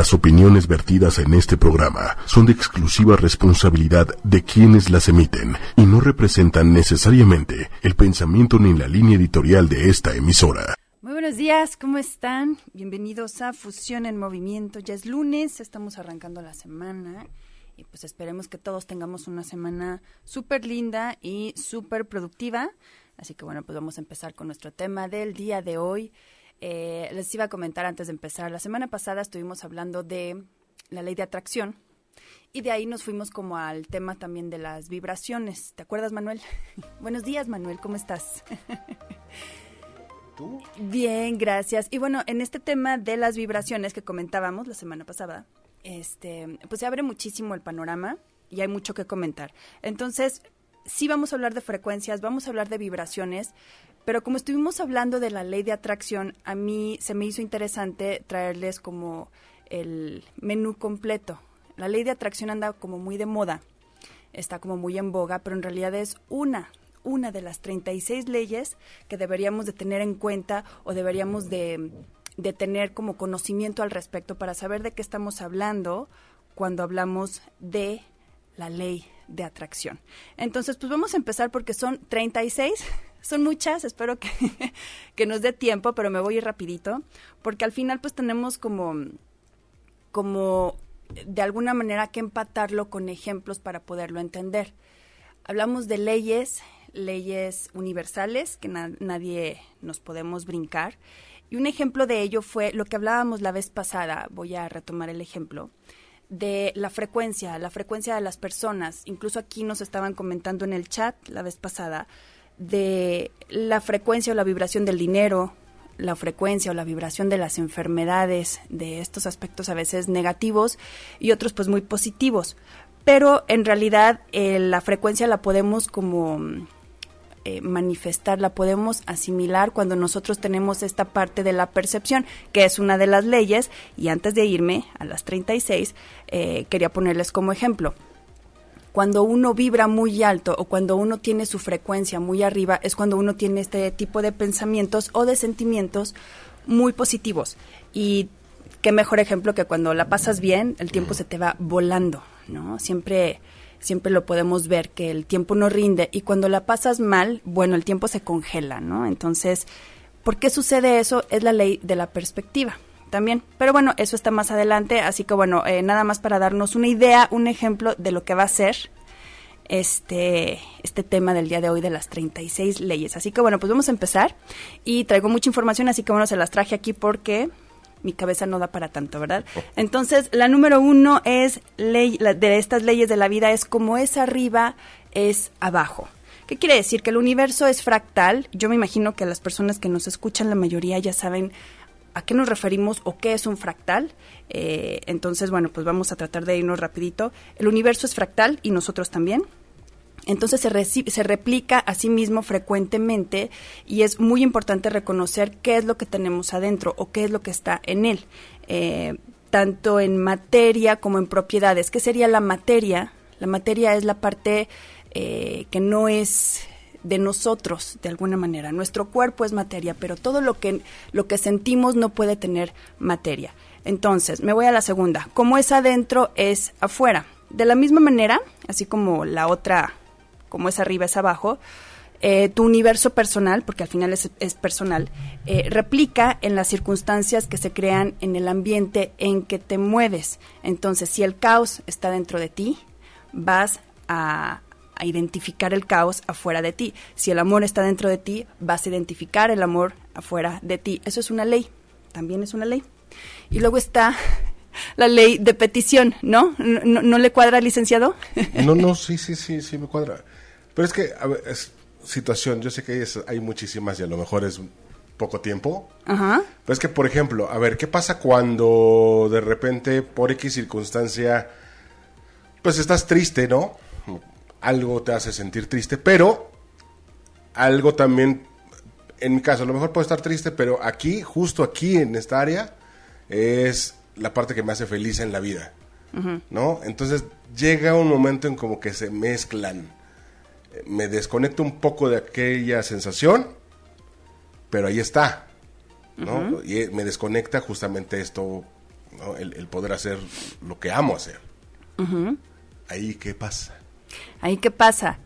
Las opiniones vertidas en este programa son de exclusiva responsabilidad de quienes las emiten y no representan necesariamente el pensamiento ni la línea editorial de esta emisora. Muy buenos días, ¿cómo están? Bienvenidos a Fusión en Movimiento. Ya es lunes, estamos arrancando la semana y pues esperemos que todos tengamos una semana súper linda y súper productiva. Así que bueno, pues vamos a empezar con nuestro tema del día de hoy. Eh, les iba a comentar antes de empezar, la semana pasada estuvimos hablando de la ley de atracción y de ahí nos fuimos como al tema también de las vibraciones. ¿Te acuerdas, Manuel? Buenos días, Manuel, ¿cómo estás? ¿Tú? Bien, gracias. Y bueno, en este tema de las vibraciones que comentábamos la semana pasada, este, pues se abre muchísimo el panorama y hay mucho que comentar. Entonces, sí vamos a hablar de frecuencias, vamos a hablar de vibraciones, pero como estuvimos hablando de la ley de atracción, a mí se me hizo interesante traerles como el menú completo. La ley de atracción anda como muy de moda, está como muy en boga, pero en realidad es una, una de las 36 leyes que deberíamos de tener en cuenta o deberíamos de, de tener como conocimiento al respecto para saber de qué estamos hablando cuando hablamos de la ley de atracción. Entonces, pues vamos a empezar porque son 36 son muchas, espero que, que nos dé tiempo, pero me voy a ir rapidito, porque al final pues tenemos como, como de alguna manera que empatarlo con ejemplos para poderlo entender. Hablamos de leyes, leyes universales que nadie nos podemos brincar. Y un ejemplo de ello fue lo que hablábamos la vez pasada, voy a retomar el ejemplo, de la frecuencia, la frecuencia de las personas. Incluso aquí nos estaban comentando en el chat la vez pasada de la frecuencia o la vibración del dinero, la frecuencia o la vibración de las enfermedades, de estos aspectos a veces negativos y otros pues muy positivos. Pero en realidad eh, la frecuencia la podemos como eh, manifestar, la podemos asimilar cuando nosotros tenemos esta parte de la percepción, que es una de las leyes, y antes de irme a las 36, eh, quería ponerles como ejemplo cuando uno vibra muy alto o cuando uno tiene su frecuencia muy arriba, es cuando uno tiene este tipo de pensamientos o de sentimientos muy positivos. Y qué mejor ejemplo que cuando la pasas bien, el tiempo se te va volando, ¿no? Siempre siempre lo podemos ver que el tiempo no rinde y cuando la pasas mal, bueno, el tiempo se congela, ¿no? Entonces, ¿por qué sucede eso? Es la ley de la perspectiva también. Pero bueno, eso está más adelante, así que bueno, eh, nada más para darnos una idea, un ejemplo de lo que va a ser este, este tema del día de hoy de las 36 leyes. Así que bueno, pues vamos a empezar y traigo mucha información, así que bueno, se las traje aquí porque mi cabeza no da para tanto, ¿verdad? Entonces, la número uno es ley, de estas leyes de la vida es como es arriba, es abajo. ¿Qué quiere decir? Que el universo es fractal. Yo me imagino que las personas que nos escuchan, la mayoría ya saben a qué nos referimos o qué es un fractal. Eh, entonces, bueno, pues vamos a tratar de irnos rapidito. El universo es fractal y nosotros también. Entonces se, se replica a sí mismo frecuentemente y es muy importante reconocer qué es lo que tenemos adentro o qué es lo que está en él, eh, tanto en materia como en propiedades. ¿Qué sería la materia? La materia es la parte eh, que no es de nosotros de alguna manera. Nuestro cuerpo es materia, pero todo lo que, lo que sentimos no puede tener materia. Entonces, me voy a la segunda. Como es adentro, es afuera. De la misma manera, así como la otra, como es arriba, es abajo, eh, tu universo personal, porque al final es, personal, eh, replica en las circunstancias que se crean en el ambiente en que te mueves. Entonces, si el caos está dentro de ti, vas a, a identificar el caos afuera de ti. Si el amor está dentro de ti, vas a identificar el amor afuera de ti. Eso es una ley, también es una ley. Y luego está la ley de petición, ¿no? ¿No, le cuadra, licenciado? No, no, sí, sí, sí, sí me cuadra. Pero es que, a ver, es situación, yo sé que hay, hay muchísimas y a lo mejor es poco tiempo. Ajá. Pero es que, por ejemplo, a ver, ¿qué pasa cuando de repente, por X circunstancia, pues estás triste, ¿no? Algo te hace sentir triste, pero algo también, en mi caso, a lo mejor puedo estar triste, pero aquí, justo aquí en esta área, es la parte que me hace feliz en la vida, ¿no? Entonces llega un momento en como que se mezclan. Me desconecto un poco de aquella sensación, pero ahí está, ¿no? Y me desconecta justamente esto el, poder hacer lo que amo hacer. Ahí qué pasa. Ahí qué pasa.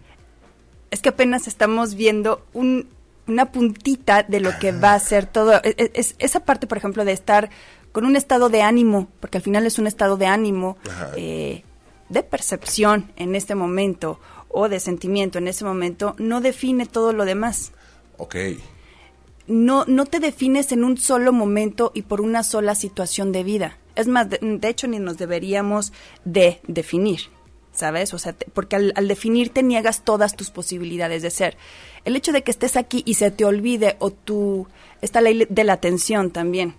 Es que apenas estamos viendo una puntita de lo que va a ser todo. E, e, es, esa parte, por ejemplo, de estar con un estado de ánimo, porque al final es un estado de ánimo, eh, de percepción en este momento o de sentimiento en ese momento, no define todo lo demás. Ok. No, no te defines en un solo momento y por una sola situación de vida. Es más, de, hecho, ni nos deberíamos de definir, ¿sabes? O sea, porque al, al definirte niegas todas tus posibilidades de ser. El hecho de que estés aquí y se te olvide o tú, esta ley de la atención también,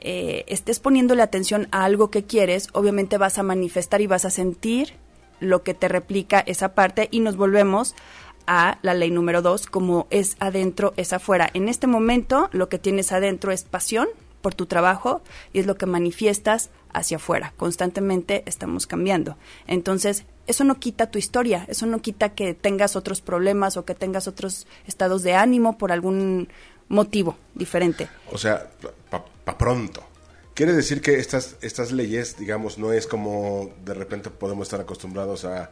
eh, estés poniéndole atención a algo que quieres, obviamente vas a manifestar y vas a sentir lo que te replica esa parte y nos volvemos a la ley número dos, como es adentro, es afuera. En este momento lo que tienes adentro es pasión por tu trabajo y es lo que manifiestas hacia afuera. Constantemente estamos cambiando. Entonces, eso no quita tu historia, eso no quita que tengas otros problemas o que tengas otros estados de ánimo por algún motivo diferente. O sea, para pronto. Quiere decir que estas, estas leyes, digamos, no es como de repente podemos estar acostumbrados a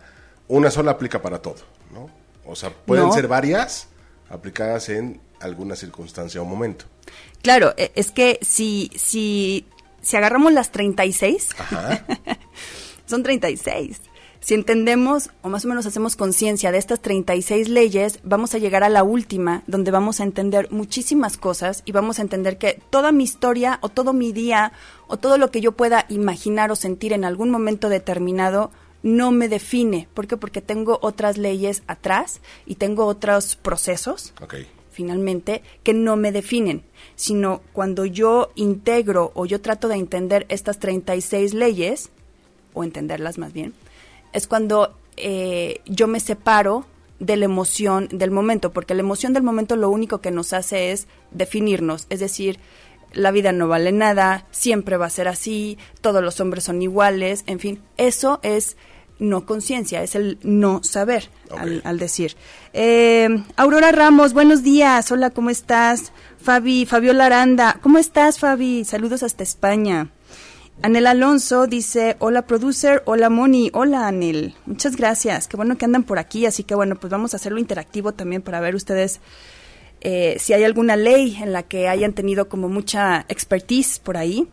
una sola aplica para todo, ¿no? O sea, pueden ser varias aplicadas en alguna circunstancia o momento. Claro, e, es que si, si, si agarramos las 36, son 36. Si entendemos o más o menos hacemos conciencia de estas 36 leyes, vamos a llegar a la última, donde vamos a entender muchísimas cosas y vamos a entender que toda mi historia o todo mi día o todo lo que yo pueda imaginar o sentir en algún momento determinado no me define. ¿Por qué? Porque tengo otras leyes atrás y tengo otros procesos. Finalmente, que no me definen, sino cuando yo integro o yo trato de entender estas 36 leyes, o entenderlas más bien, es cuando eh, yo me separo de la emoción del momento, porque la emoción del momento lo único que nos hace es definirnos, es decir, la vida no vale nada, siempre va a ser así, todos los hombres son iguales, en fin, eso es no conciencia, es el no saber al, decir. Eh, Aurora Ramos, buenos días, hola, ¿cómo estás? Fabi, Fabiola Aranda, ¿cómo estás Fabi? Saludos hasta España. Anel Alonso dice, hola producer, hola Moni, hola Anel, muchas gracias, qué bueno que andan por aquí, así que bueno, pues vamos a hacerlo interactivo también para ver ustedes eh, si hay alguna ley en la que hayan tenido como mucha expertise por ahí,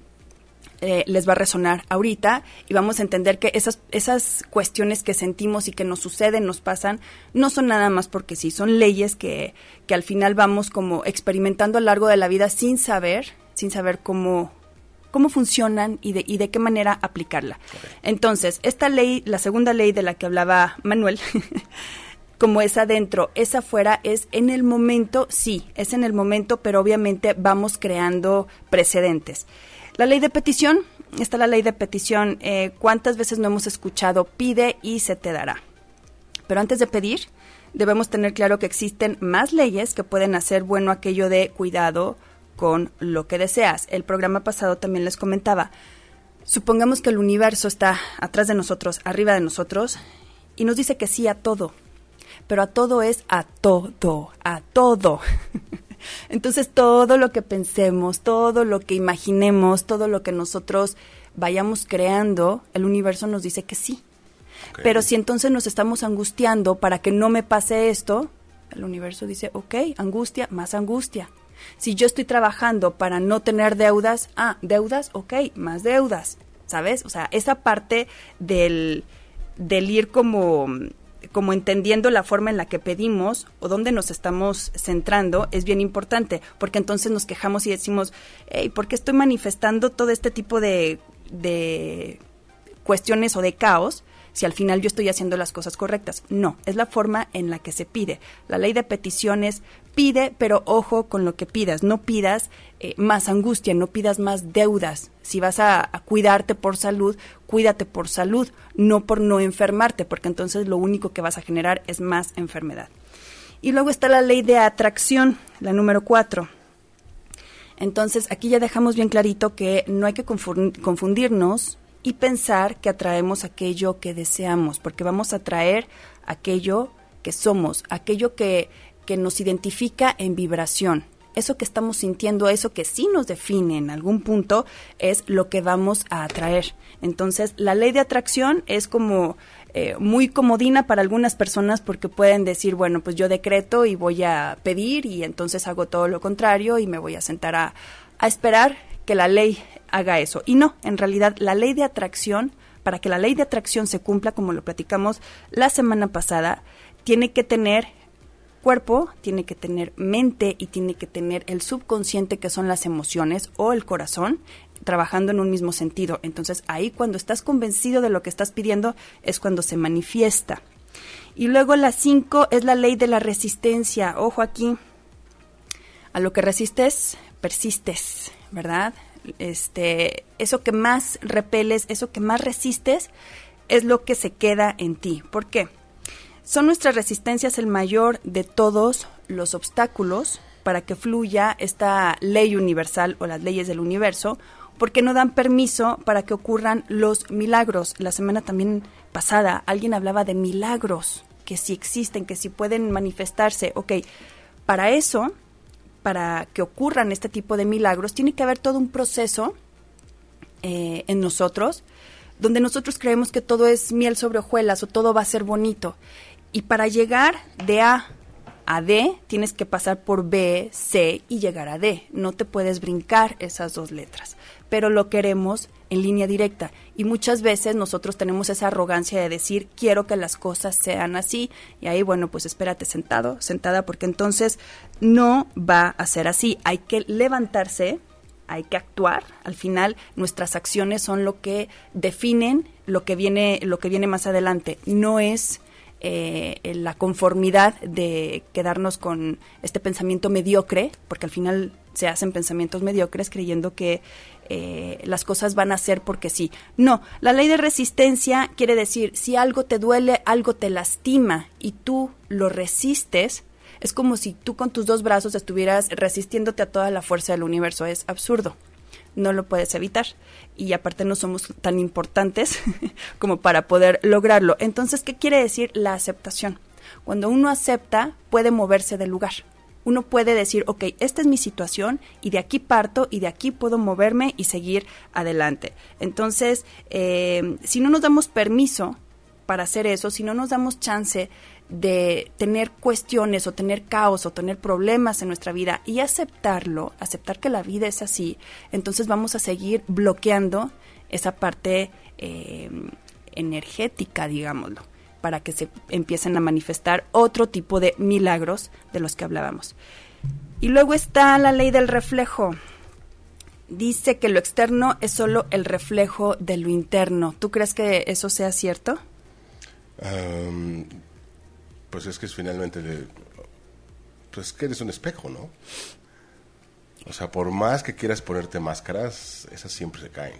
eh, les va a resonar ahorita y vamos a entender que esas, esas cuestiones que sentimos y que nos suceden, nos pasan, no son nada más porque sí, son leyes que, que al final vamos como experimentando a lo largo de la vida sin saber, sin saber cómo cómo funcionan y de, y de qué manera aplicarla. Entonces, esta ley, la segunda ley de la que hablaba Manuel, como es adentro, es afuera, es en el momento, sí, es en el momento, pero obviamente vamos creando precedentes. La ley de petición, está la ley de petición, eh, ¿cuántas veces no hemos escuchado pide y se te dará? Pero antes de pedir, debemos tener claro que existen más leyes que pueden hacer bueno aquello de cuidado, con lo que deseas. El programa pasado también les comentaba, supongamos que el universo está atrás de nosotros, arriba de nosotros, y nos dice que sí a todo, pero a todo es a todo, a todo. Entonces todo lo que pensemos, todo lo que imaginemos, todo lo que nosotros vayamos creando, el universo nos dice que sí. Pero si entonces nos estamos angustiando para que no me pase esto, el universo dice, ok, angustia, más angustia. Si yo estoy trabajando para no tener deudas, ah, deudas, ok, más deudas, ¿sabes? O sea, esa parte del, del ir como como entendiendo la forma en la que pedimos o dónde nos estamos centrando es bien importante, porque entonces nos quejamos y decimos, hey, ¿por qué estoy manifestando todo este tipo de, de cuestiones o de caos? si al final yo estoy haciendo las cosas correctas. No, es la forma en la que se pide. La ley de peticiones pide, pero ojo con lo que pidas. No pidas eh, más angustia, no pidas más deudas. Si vas a, cuidarte por salud, cuídate por salud, no por no enfermarte, porque entonces lo único que vas a generar es más enfermedad. Y luego está la ley de atracción, la número cuatro. Entonces, aquí ya dejamos bien clarito que no hay que confundirnos y pensar que atraemos aquello que deseamos, porque vamos a atraer aquello que somos, aquello que, que nos identifica en vibración. eso que estamos sintiendo, eso que sí nos define en algún punto, es lo que vamos a atraer. Entonces, la ley de atracción es como eh, muy comodina para algunas personas porque pueden decir, bueno, pues yo decreto y voy a pedir y entonces hago todo lo contrario y me voy a sentar a, a esperar que la ley haga eso. Y no, en realidad la ley de atracción, para que la ley de atracción se cumpla, como lo platicamos la semana pasada, tiene que tener cuerpo, tiene que tener mente y tiene que tener el subconsciente que son las emociones o el corazón trabajando en un mismo sentido. Entonces ahí cuando estás convencido de lo que estás pidiendo es cuando se manifiesta. Y luego la 5 es la ley de la resistencia. Ojo aquí, a lo que resistes, persistes, ¿verdad? Este, eso que más repeles, eso que más resistes, es lo que se queda en ti. ¿Por qué? Son nuestras resistencias el mayor de todos los obstáculos para que fluya esta ley universal o las leyes del universo porque no dan permiso para que ocurran los milagros. La semana también pasada alguien hablaba de milagros, que si existen, que si pueden manifestarse. Ok, para eso, para que ocurran este tipo de milagros, tiene que haber todo un proceso eh, en nosotros, donde nosotros creemos que todo es miel sobre hojuelas o todo va a ser bonito. Y para llegar de A a D, tienes que pasar por B, C y llegar a D. No te puedes brincar esas dos letras pero lo queremos en línea directa. Y muchas veces nosotros tenemos esa arrogancia de decir, quiero que las cosas sean así. Y ahí, bueno, pues espérate sentado, sentada, porque entonces no va a ser así. Hay que levantarse, hay que actuar. Al final, nuestras acciones son lo que definen lo que viene, lo que viene más adelante. No es eh, la conformidad de quedarnos con este pensamiento mediocre, porque al final se hacen pensamientos mediocres creyendo que eh, las cosas van a ser porque sí. No, la ley de resistencia quiere decir, si algo te duele, algo te lastima y tú lo resistes, es como si tú con tus dos brazos estuvieras resistiéndote a toda la fuerza del universo. Es absurdo. No lo puedes evitar. Y aparte no somos tan importantes como para poder lograrlo. Entonces, ¿qué quiere decir la aceptación? Cuando uno acepta, puede moverse del lugar uno puede decir, ok, esta es mi situación y de aquí parto y de aquí puedo moverme y seguir adelante. Entonces, eh, si no nos damos permiso para hacer eso, si no nos damos chance de tener cuestiones o tener caos o tener problemas en nuestra vida y aceptarlo, aceptar que la vida es así, entonces vamos a seguir bloqueando esa parte eh, energética, digámoslo para que se empiecen a manifestar otro tipo de milagros de los que hablábamos. Y luego está la ley del reflejo. Dice que lo externo es solo el reflejo de lo interno. ¿Tú crees que eso sea cierto? Pues es que es finalmente, pues que eres un espejo, ¿no? O sea, por más que quieras ponerte máscaras, esas siempre se caen.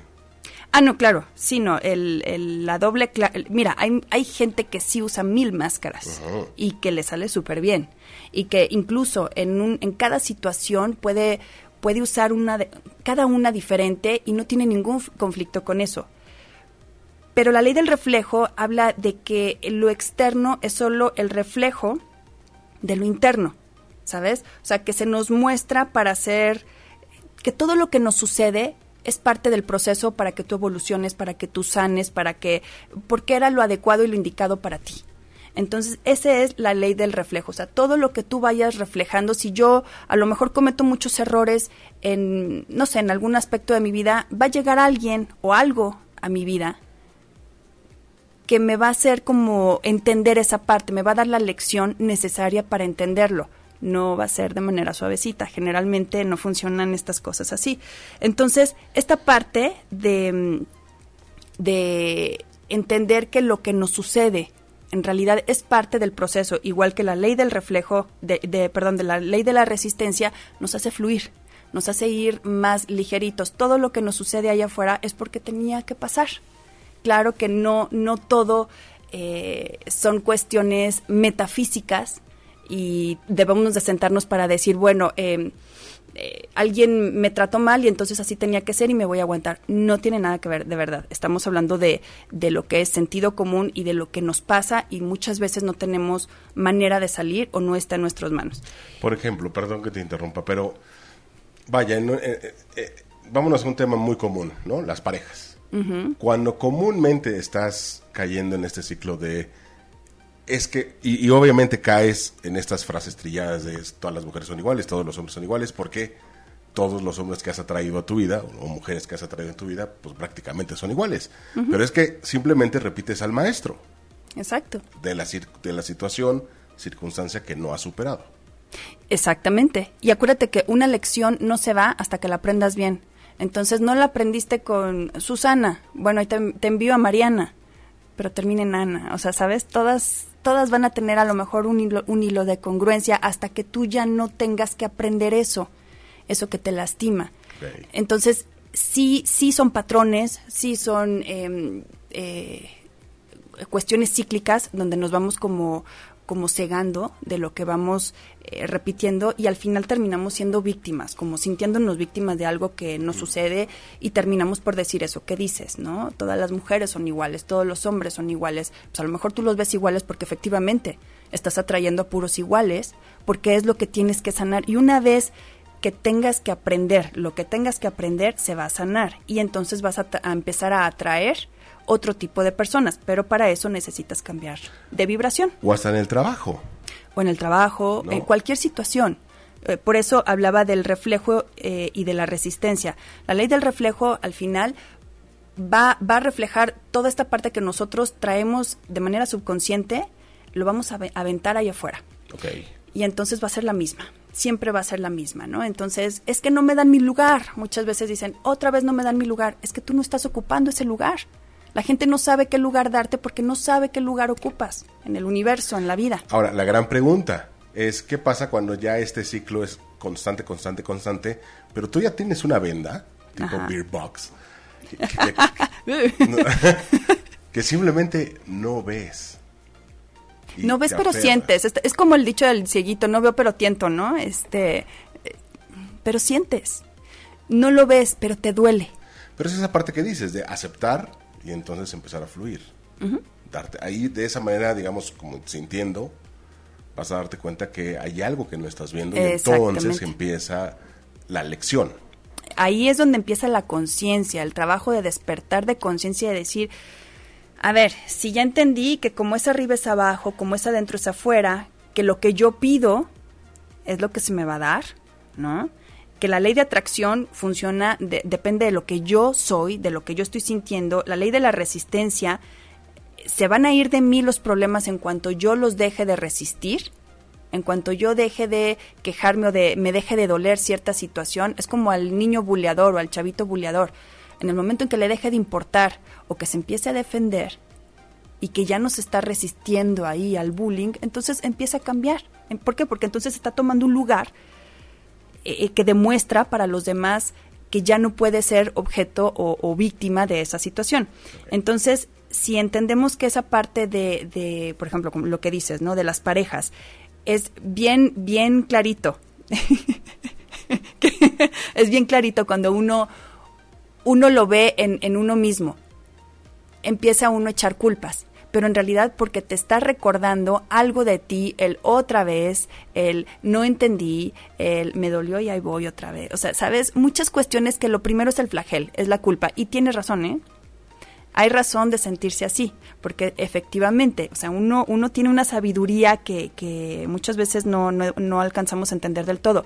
Ah, no, claro, sí, no, el, la doble... Mira, hay, hay gente que sí usa mil máscaras y que le sale súper bien y que incluso en, un, en cada situación puede, puede usar una de, cada una diferente y no tiene ningún conflicto con eso. Pero la ley del reflejo habla de que lo externo es solo el reflejo de lo interno, ¿sabes? O sea, que se nos muestra para hacer que todo lo que nos sucede es parte del proceso para que tú evoluciones, para que tú sanes, para que, porque era lo adecuado y lo indicado para ti. Entonces, esa es la ley del reflejo. O sea, todo lo que tú vayas reflejando, si yo a lo mejor cometo muchos errores en, no sé, en algún aspecto de mi vida, va a llegar alguien o algo a mi vida que me va a hacer como entender esa parte, me va a dar la lección necesaria para entenderlo no va a ser de manera suavecita. Generalmente no funcionan estas cosas así. Entonces, esta parte de, de entender que lo que nos sucede en realidad es parte del proceso, igual que la ley del reflejo, de, de, perdón, de la ley de la resistencia, nos hace fluir, nos hace ir más ligeritos. Todo lo que nos sucede allá afuera es porque tenía que pasar. Claro que no, no todo eh, son cuestiones metafísicas, y debemos de sentarnos para decir, bueno, em, eh, alguien me trató mal y entonces así tenía que ser y me voy a aguantar. No tiene nada que ver, de verdad. Estamos hablando de, de lo que es sentido común y de lo que nos pasa y muchas veces no tenemos manera de salir o no está en nuestras manos. Por ejemplo, perdón que te interrumpa, pero vaya, eh, eh, vámonos a un tema muy común, ¿no? Las parejas. Cuando comúnmente estás cayendo en este ciclo de es que, y, obviamente caes en estas frases trilladas de todas las mujeres son iguales, todos los hombres son iguales, porque todos los hombres que has atraído a tu vida, o mujeres que has atraído en tu vida, pues prácticamente son iguales. Pero es que simplemente repites al maestro. Exacto. De la, de la situación, circunstancia que no has superado. Exactamente. Y acuérdate que una lección no se va hasta que la aprendas bien. Entonces no la aprendiste con Susana. Bueno, ahí te, te envío a Mariana, pero termina en Ana. O sea, ¿sabes? Todas todas van a tener a lo mejor un hilo, un hilo de congruencia hasta que tú ya no tengas que aprender eso, eso que te lastima. Entonces, sí, sí son patrones, sí son em, eh, cuestiones cíclicas donde nos vamos como como cegando de lo que vamos eh, repitiendo y al final terminamos siendo víctimas, como sintiéndonos víctimas de algo que nos sucede y terminamos por decir eso, ¿qué dices? ¿No? Todas las mujeres son iguales, todos los hombres son iguales, pues a lo mejor tú los ves iguales porque efectivamente estás atrayendo a puros iguales, porque es lo que tienes que sanar y una vez que tengas que aprender, lo que tengas que aprender se va a sanar y entonces vas a empezar a atraer otro tipo de personas, pero para eso necesitas cambiar de vibración. O hasta en el trabajo. O en el trabajo, en cualquier situación. Eh, por eso hablaba del reflejo eh, y de la resistencia. La ley del reflejo al final va, va a reflejar toda esta parte que nosotros traemos de manera subconsciente, lo vamos a aventar ahí afuera. Okay. Y entonces va a ser la misma siempre va a ser la misma, ¿no? Entonces, es que no me dan mi lugar. Muchas veces dicen, otra vez no me dan mi lugar. Es que tú no estás ocupando ese lugar. La gente no sabe qué lugar darte porque no sabe qué lugar ocupas en el universo, en la vida. Ahora, la gran pregunta es, ¿qué pasa cuando ya este ciclo es constante, constante, constante, pero tú ya tienes una venda, tipo Beer Box, que, simplemente no ves? No ves, pero sientes. Es como el dicho del cieguito, no veo, pero tiento, ¿no? Este, pero sientes. No lo ves, pero te duele. Pero es esa parte que dices, de aceptar y entonces empezar a fluir. darte Ahí de esa manera, digamos, como sintiendo, vas a darte cuenta que hay algo que no estás viendo y entonces empieza la lección. Ahí es donde empieza la conciencia, el trabajo de despertar de conciencia y decir, a ver, si ya entendí que como es arriba es abajo, como es adentro es afuera, que lo que yo pido es lo que se me va a dar, ¿no? Que la ley de atracción funciona, depende de lo que yo soy, de lo que yo estoy sintiendo. La ley de la resistencia, se van a ir de mí los problemas en cuanto yo los deje de resistir, en cuanto yo deje de quejarme o de me deje de doler cierta situación. Es como al niño buleador o al chavito buleador. En el momento en que le deje de importar o que se empiece a defender y que ya no se está resistiendo ahí al bullying, entonces empieza a cambiar. ¿Por qué? Porque entonces está tomando un lugar eh, que demuestra para los demás que ya no puede ser objeto o, víctima de esa situación. Entonces, si entendemos que esa parte de, de, por ejemplo, lo que dices, ¿no? De las parejas, es bien, bien clarito. es bien clarito cuando uno, uno lo ve en, en uno mismo. Empieza uno a echar culpas pero en realidad porque te está recordando algo de ti, el otra vez, el no entendí, el me dolió y ahí voy otra vez. O sea, sabes, muchas cuestiones que lo primero es el flagel, es la culpa. Y tienes razón, ¿eh? Hay razón de sentirse así, porque efectivamente, o sea, uno, uno tiene una sabiduría que, que muchas veces no, no, no alcanzamos a entender del todo.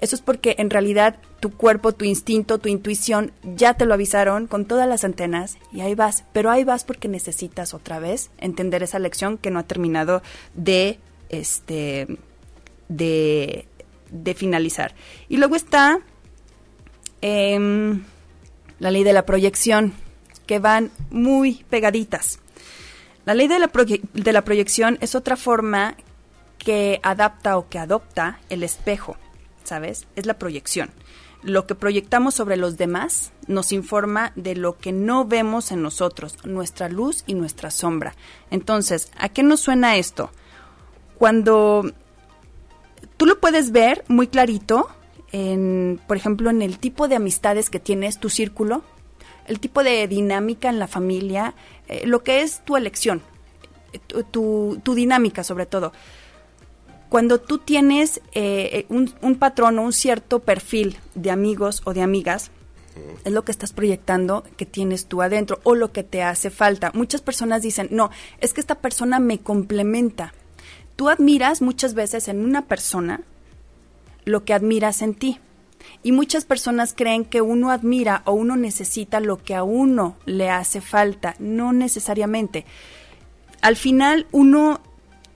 Eso es porque en realidad tu cuerpo, tu instinto, tu intuición ya te lo avisaron con todas las antenas y ahí vas. Pero ahí vas porque necesitas otra vez entender esa lección que no ha terminado de este de, de finalizar. Y luego está em, la ley de la proyección, que van muy pegaditas. La ley de la, de la proyección es otra forma que adapta o que adopta el espejo. ¿Sabes? Es la proyección. Lo que proyectamos sobre los demás nos informa de lo que no vemos en nosotros, nuestra luz y nuestra sombra. Entonces, ¿a qué nos suena esto? Cuando tú lo puedes ver muy clarito en, por ejemplo, en el tipo de amistades que tienes, tu círculo, el tipo de dinámica en la familia, eh, lo que es tu elección, tu, tu, dinámica sobre todo. Cuando tú tienes eh, un, un patrón o un cierto perfil de amigos o de amigas, es lo que estás proyectando que tienes tú adentro o lo que te hace falta. Muchas personas dicen, no, es que esta persona me complementa. Tú admiras muchas veces en una persona lo que admiras en ti. Y muchas personas creen que uno admira o uno necesita lo que a uno le hace falta, no necesariamente. Al final uno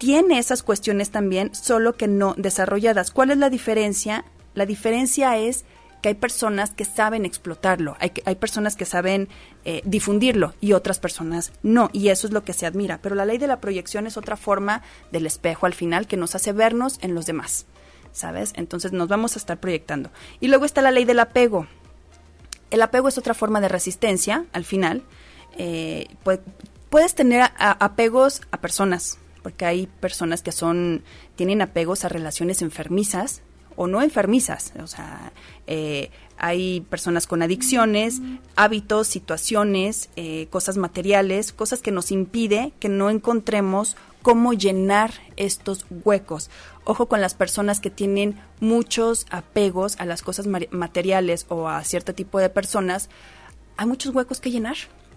tiene esas cuestiones también, solo que no desarrolladas. ¿Cuál es la diferencia? La diferencia es que hay personas que saben explotarlo, hay, hay personas que saben eh, difundirlo y otras personas no, y eso es lo que se admira. Pero la ley de la proyección es otra forma del espejo al final que nos hace vernos en los demás. ¿sabes? Entonces nos vamos a estar proyectando. Y luego está la ley del apego. El apego es otra forma de resistencia, al final. Eh, puedes tener apegos a personas, porque hay personas que son, tienen apegos a relaciones enfermizas o no enfermizas. O sea, eh, hay personas con adicciones, hábitos, situaciones, eh, cosas materiales, cosas que nos impide que no encontremos cómo llenar estos huecos. Ojo con las personas que tienen muchos apegos a las cosas materiales o a cierto tipo de personas. Hay muchos huecos que llenar,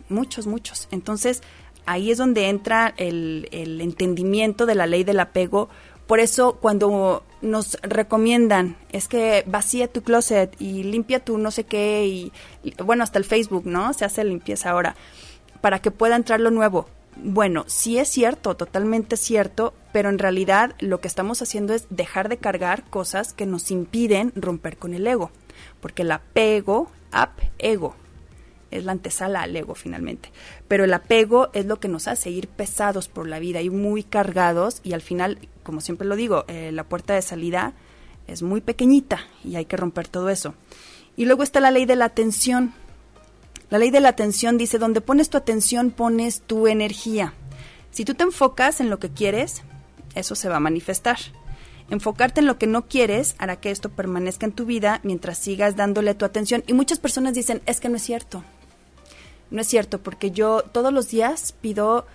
muchos, muchos. Entonces, ahí es donde entra el, entendimiento de la ley del apego. Por eso, cuando nos recomiendan es que vacía tu closet y limpia tu no sé qué y, bueno, hasta el Facebook, ¿no? Se hace limpieza ahora para que pueda entrar lo nuevo bueno, sí es cierto, totalmente cierto, pero en realidad lo que estamos haciendo es dejar de cargar cosas que nos impiden romper con el ego, porque el apego, ap, ego, es la antesala al ego finalmente, pero el apego es lo que nos hace ir pesados por la vida y muy cargados y al final, como siempre lo digo, eh, la puerta de salida es muy pequeñita y hay que romper todo eso. Y luego está la ley de la atención, la ley de la atención dice, donde pones tu atención pones tu energía. Si tú te enfocas en lo que quieres, eso se va a manifestar. Enfocarte en lo que no quieres hará que esto permanezca en tu vida mientras sigas dándole tu atención. Y muchas personas dicen, es que no es cierto. No es cierto, porque yo todos los días pido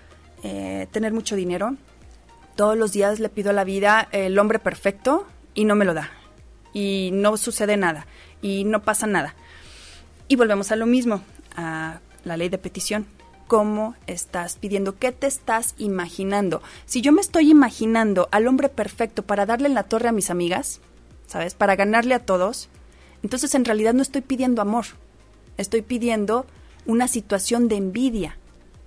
eh, tener mucho dinero. Todos los días le pido a la vida el hombre perfecto y no me lo da. Y no sucede nada. Y no pasa nada. Y volvemos a lo mismo a la ley de petición. ¿Cómo estás pidiendo? ¿Qué te estás imaginando? Si yo me estoy imaginando al hombre perfecto para darle en la torre a mis amigas, ¿sabes? Para ganarle a todos, entonces en realidad no estoy pidiendo amor. Estoy pidiendo una situación de envidia,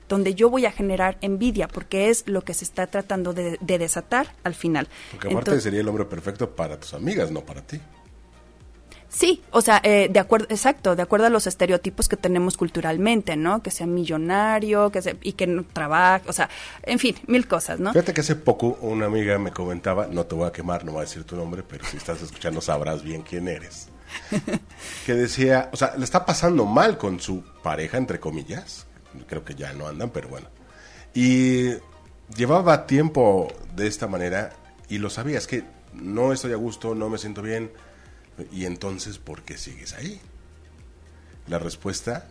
donde yo voy a generar envidia, porque es lo que se está tratando de, desatar al final. Porque aparte sería el hombre perfecto para tus amigas, no para ti. Sí, o sea, eh, de acuerdo, exacto, de acuerdo a los estereotipos que tenemos culturalmente, ¿no? Que sea millonario, que sea, y que no trabaje, o sea, en fin, mil cosas, ¿no? Fíjate que hace poco una amiga me comentaba, no te voy a quemar, no voy a decir tu nombre, pero si estás escuchando sabrás bien quién eres. Que decía, o sea, le está pasando mal con su pareja, entre comillas, creo que ya no andan, pero bueno. Y llevaba tiempo de esta manera y lo sabía, es que no estoy a gusto, no me siento bien y entonces, ¿por qué sigues ahí? La respuesta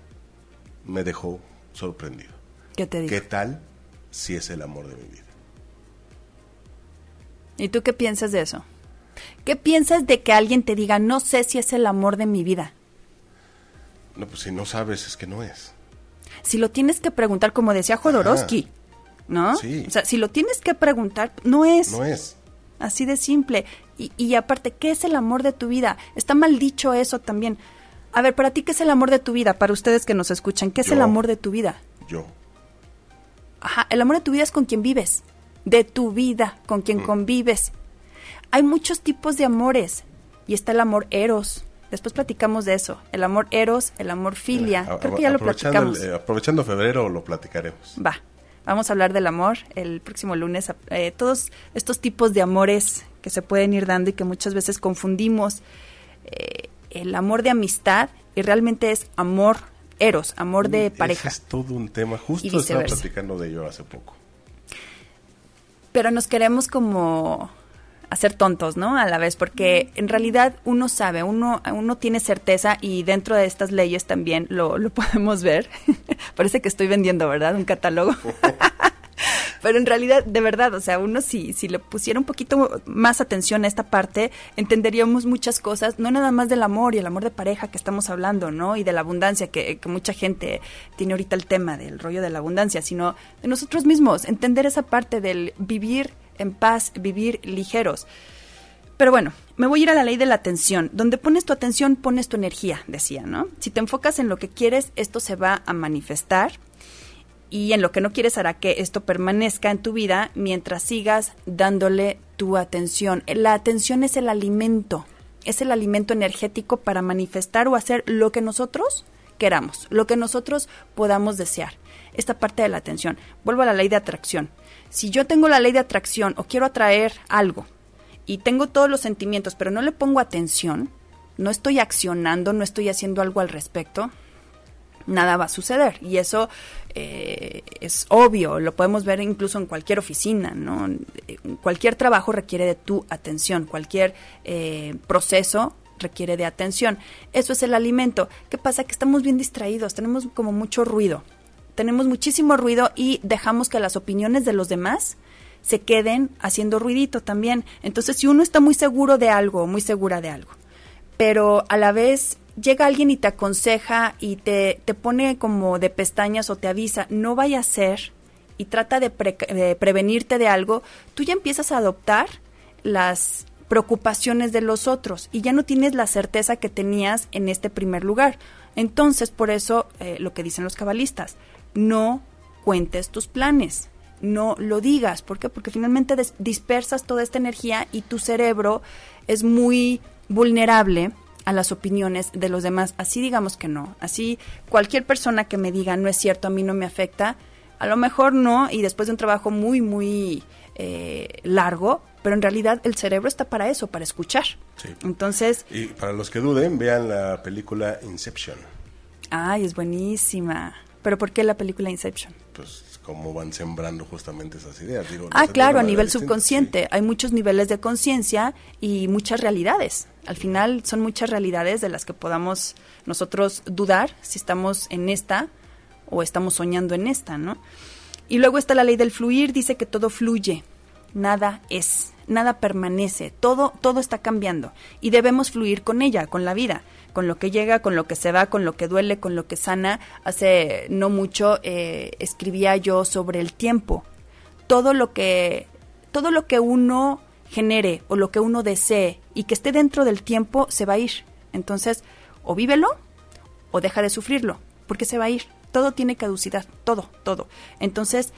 me dejó sorprendido. ¿Qué te ¿Qué tal si es el amor de mi vida? ¿Y tú qué piensas de eso? ¿Qué piensas de que alguien te diga, no sé si es el amor de mi vida? No, pues si no sabes, es que no es. Si lo tienes que preguntar, como decía Jodorowsky, ¿no? Sí. O sea, si lo tienes que preguntar, no es. No es. Así de simple. Y, aparte, ¿qué es el amor de tu vida? Está mal dicho eso también. A ver, para ti, ¿qué es el amor de tu vida? Para ustedes que nos escuchan, ¿qué es el amor de tu vida? Yo. Ajá, el amor de tu vida es con quien vives. De tu vida, con quien mm. convives. Hay muchos tipos de amores. Y está el amor eros. Después platicamos de eso. El amor eros, el amor filia. Eh, Creo que ya lo platicamos. Eh, aprovechando febrero lo platicaremos. Va. Vamos a hablar del amor el próximo lunes. Eh, todos estos tipos de amores que se pueden ir dando y que muchas veces confundimos eh, el amor de amistad y realmente es amor eros, amor de pareja. es todo un tema. Justo estaba platicando de ello hace poco. Pero nos queremos como ser tontos, ¿no? A la vez, porque en realidad uno sabe, uno, uno tiene certeza y dentro de estas leyes también lo, lo podemos ver. Parece que estoy vendiendo, ¿verdad? Un catálogo. Pero en realidad, de verdad, o sea, uno si, si le pusiera un poquito más atención a esta parte, entenderíamos muchas cosas, no nada más del amor y el amor de pareja que estamos hablando, ¿no? Y de la abundancia, que, que mucha gente tiene ahorita el tema del rollo de la abundancia, sino de nosotros mismos, entender esa parte del vivir en paz, vivir ligeros. Pero bueno, me voy a ir a la ley de la atención. Donde pones tu atención, pones tu energía, decía, ¿no? Si te enfocas en lo que quieres, esto se va a manifestar y en lo que no quieres hará que esto permanezca en tu vida mientras sigas dándole tu atención. La atención es el alimento, es el alimento energético para manifestar o hacer lo que nosotros queramos, lo que nosotros podamos desear. Esta parte de la atención. Vuelvo a la ley de atracción. Si yo tengo la ley de atracción o quiero atraer algo y tengo todos los sentimientos, pero no le pongo atención, no estoy accionando, no estoy haciendo algo al respecto, nada va a suceder. Y eso eh, es obvio, lo podemos ver incluso en cualquier oficina, ¿no? Cualquier trabajo requiere de tu atención, cualquier eh, proceso requiere de atención. Eso es el alimento. ¿Qué pasa? Que estamos bien distraídos, tenemos como mucho ruido. Tenemos muchísimo ruido y dejamos que las opiniones de los demás se queden haciendo ruidito también. Entonces, si uno está muy seguro de algo, muy segura de algo, pero a la vez llega alguien y te aconseja y te, te pone como de pestañas o te avisa, no vaya a ser y trata de, prevenirte de algo, tú ya empiezas a adoptar las preocupaciones de los otros y ya no tienes la certeza que tenías en este primer lugar. Entonces, por eso, eh, lo que dicen los cabalistas, no cuentes tus planes, no lo digas. ¿Por qué? Porque finalmente dispersas toda esta energía y tu cerebro es muy vulnerable a las opiniones de los demás. Así digamos que no. Así cualquier persona que me diga no es cierto, a mí no me afecta, a lo mejor no, y después de un trabajo muy, muy eh, largo, pero en realidad el cerebro está para eso, para escuchar. Entonces... Y para los que duden, vean la película Inception. Ay, es buenísima. ¿Pero por qué la película Inception? Pues cómo van sembrando justamente esas ideas. ah, claro, a nivel subconsciente. Hay muchos niveles de conciencia y muchas realidades. Al final son muchas realidades de las que podamos nosotros dudar si estamos en esta o estamos soñando en esta, ¿no? Y luego está la ley del fluir, dice que todo fluye, nada es, nada permanece, todo, todo está cambiando y debemos fluir con ella, con la vida con lo que llega, con lo que se va, con lo que duele, con lo que sana. Hace no mucho eh, escribía yo sobre el tiempo. Todo lo que, todo lo que uno genere o lo que uno desee y que esté dentro del tiempo se va a ir. Entonces, o vívelo o deja de sufrirlo, porque se va a ir. Todo tiene caducidad, todo, todo. Entonces,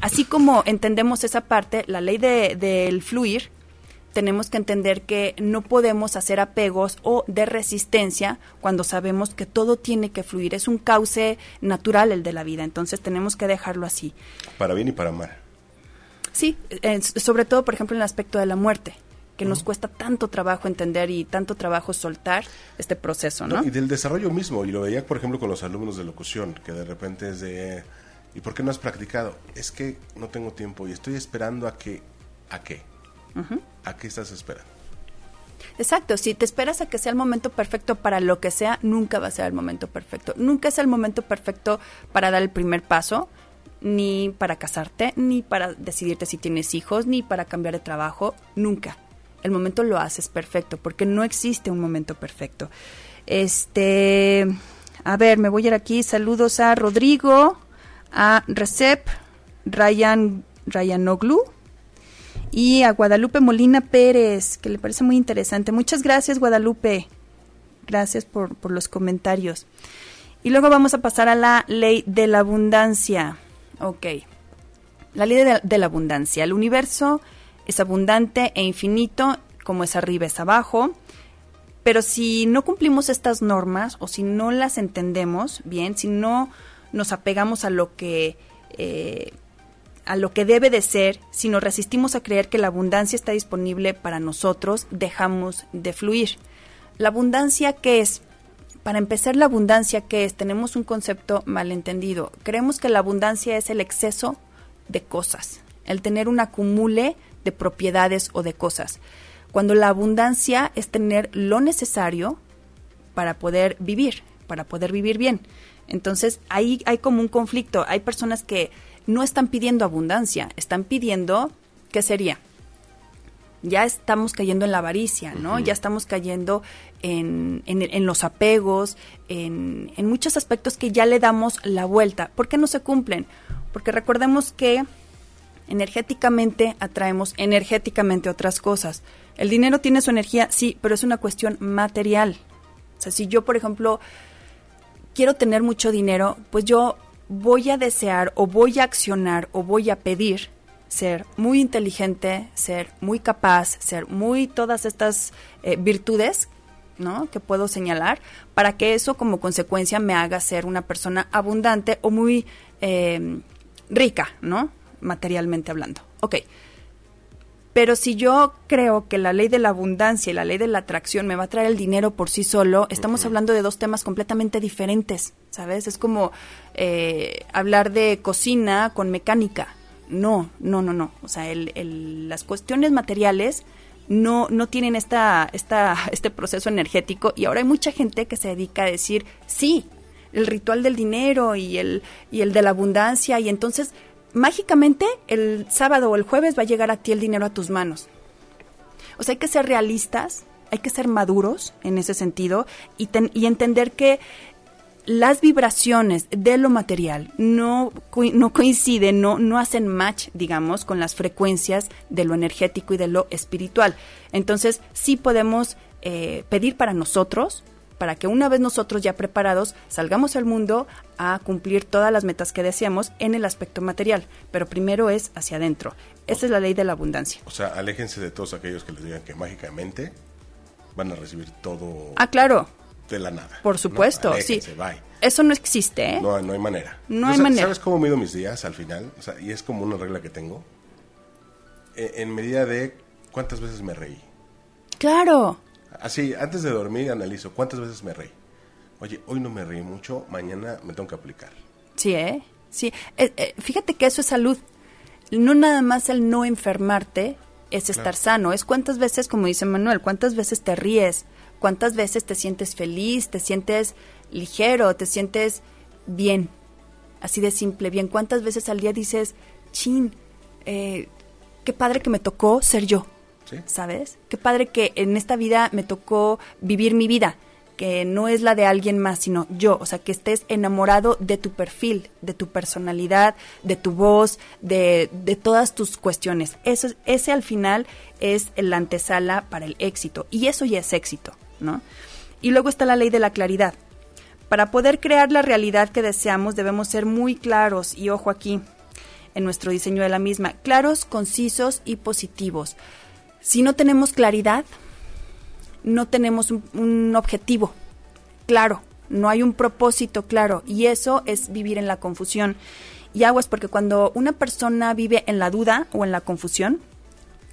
así como entendemos esa parte, la ley del fluir tenemos que entender que no podemos hacer apegos o de resistencia cuando sabemos que todo tiene que fluir. Es un cauce natural el de la vida, entonces tenemos que dejarlo así. Para bien y para mal. Sí, sobre todo, por ejemplo, en el aspecto de la muerte que nos cuesta tanto trabajo entender y tanto trabajo soltar este proceso, ¿no? Y del desarrollo mismo, y lo veía, por ejemplo, con los alumnos de locución, que de repente es de, ¿y por qué no has practicado? Es que no tengo tiempo y estoy esperando a que, ¿a qué? ¿A qué estás esperando? Exacto, si te esperas a que sea el momento perfecto para lo que sea, nunca va a ser el momento perfecto. Nunca es el momento perfecto para dar el primer paso, ni para casarte, ni para decidirte si tienes hijos, ni para cambiar de trabajo, nunca. El momento lo haces perfecto, porque no existe un momento perfecto. Este, a ver, me voy a ir aquí. Saludos a Rodrigo, a Recep, Ryan Ryanoglu, y a Guadalupe Molina Pérez, que le parece muy interesante. Muchas gracias, Guadalupe. Gracias por, los comentarios. Y luego vamos a pasar a la ley de la abundancia. Ok. La ley de la abundancia. El universo es abundante e infinito, como es arriba es abajo. Pero si no cumplimos estas normas o si no las entendemos bien, si no nos apegamos a lo que eh, a lo que debe de ser, si nos resistimos a creer que la abundancia está disponible para nosotros, dejamos de fluir. La abundancia, ¿qué es? Para empezar, la abundancia, ¿qué es? Tenemos un concepto malentendido. Creemos que la abundancia es el exceso de cosas, el tener un acumule de propiedades o de cosas. Cuando la abundancia es tener lo necesario para poder vivir, para poder vivir bien. Entonces ahí hay como un conflicto. Hay personas que no están pidiendo abundancia, están pidiendo, ¿qué sería? Ya estamos cayendo en la avaricia, ¿no? Ya estamos cayendo en, en, los apegos, en, en muchos aspectos que ya le damos la vuelta. ¿Por qué no se cumplen? Porque recordemos que energéticamente atraemos energéticamente otras cosas. El dinero tiene su energía, sí, pero es una cuestión material. O sea, si yo, por ejemplo, quiero tener mucho dinero, pues yo voy a desear o voy a accionar o voy a pedir ser muy inteligente, ser muy capaz, ser muy todas estas eh, virtudes ¿no? que puedo señalar para que eso como consecuencia me haga ser una persona abundante o muy eh, rica, ¿no? materialmente hablando. Ok. Pero si yo creo que la ley de la abundancia y la ley de la atracción me va a traer el dinero por sí solo, estamos hablando de dos temas completamente diferentes, ¿sabes? Es como eh, hablar de cocina con mecánica. No, no, no, no. O sea, el, las cuestiones materiales no, no tienen esta, esta, este proceso energético y ahora hay mucha gente que se dedica a decir, sí, el ritual del dinero y el, y el de la abundancia y entonces mágicamente el sábado o el jueves va a llegar a ti el dinero a tus manos. O sea, hay que ser realistas, hay que ser maduros en ese sentido y, y entender que las vibraciones de lo material no, no coinciden, no, no hacen match, digamos, con las frecuencias de lo energético y de lo espiritual. Entonces, sí podemos eh, pedir para nosotros, para que una vez nosotros ya preparados salgamos al mundo a cumplir todas las metas que deseamos en el aspecto material, pero primero es hacia adentro. Esa es la ley de la abundancia. O sea, aléjense de todos aquellos que les digan que mágicamente van a recibir todo. Ah, claro. De la nada. Por supuesto, sí. Eso no existe, ¿eh? No, no hay manera. No hay manera. ¿Sabes cómo mido mis días al final? O sea, y es como una regla que tengo. En, en medida de cuántas veces me reí. Claro. Así, antes de dormir analizo cuántas veces me reí. Oye, hoy no me reí mucho, mañana me tengo que aplicar. Sí, ¿eh? Sí. Eh, eh, fíjate que eso es salud. No nada más el no enfermarte es estar sano. Es cuántas veces, como dice Manuel, cuántas veces te ríes, cuántas veces te sientes feliz, te sientes ligero, te sientes bien. Así de simple, bien. ¿Cuántas veces al día dices, chin, eh, qué padre que me tocó ser yo? ¿Sabes? Qué padre que en esta vida me tocó vivir mi vida, que no es la de alguien más, sino yo. O sea, que estés enamorado de tu perfil, de tu personalidad, de tu voz, de, de todas tus cuestiones. Eso, ese al final es la antesala para el éxito. Y eso ya es éxito, ¿no? Y luego está la ley de la claridad. Para poder crear la realidad que deseamos debemos ser muy claros y ojo aquí en nuestro diseño de la misma, claros, concisos y positivos. Si no tenemos claridad, no tenemos un, objetivo claro, no hay un propósito claro y eso es vivir en la confusión. Y aguas porque cuando una persona vive en la duda o en la confusión,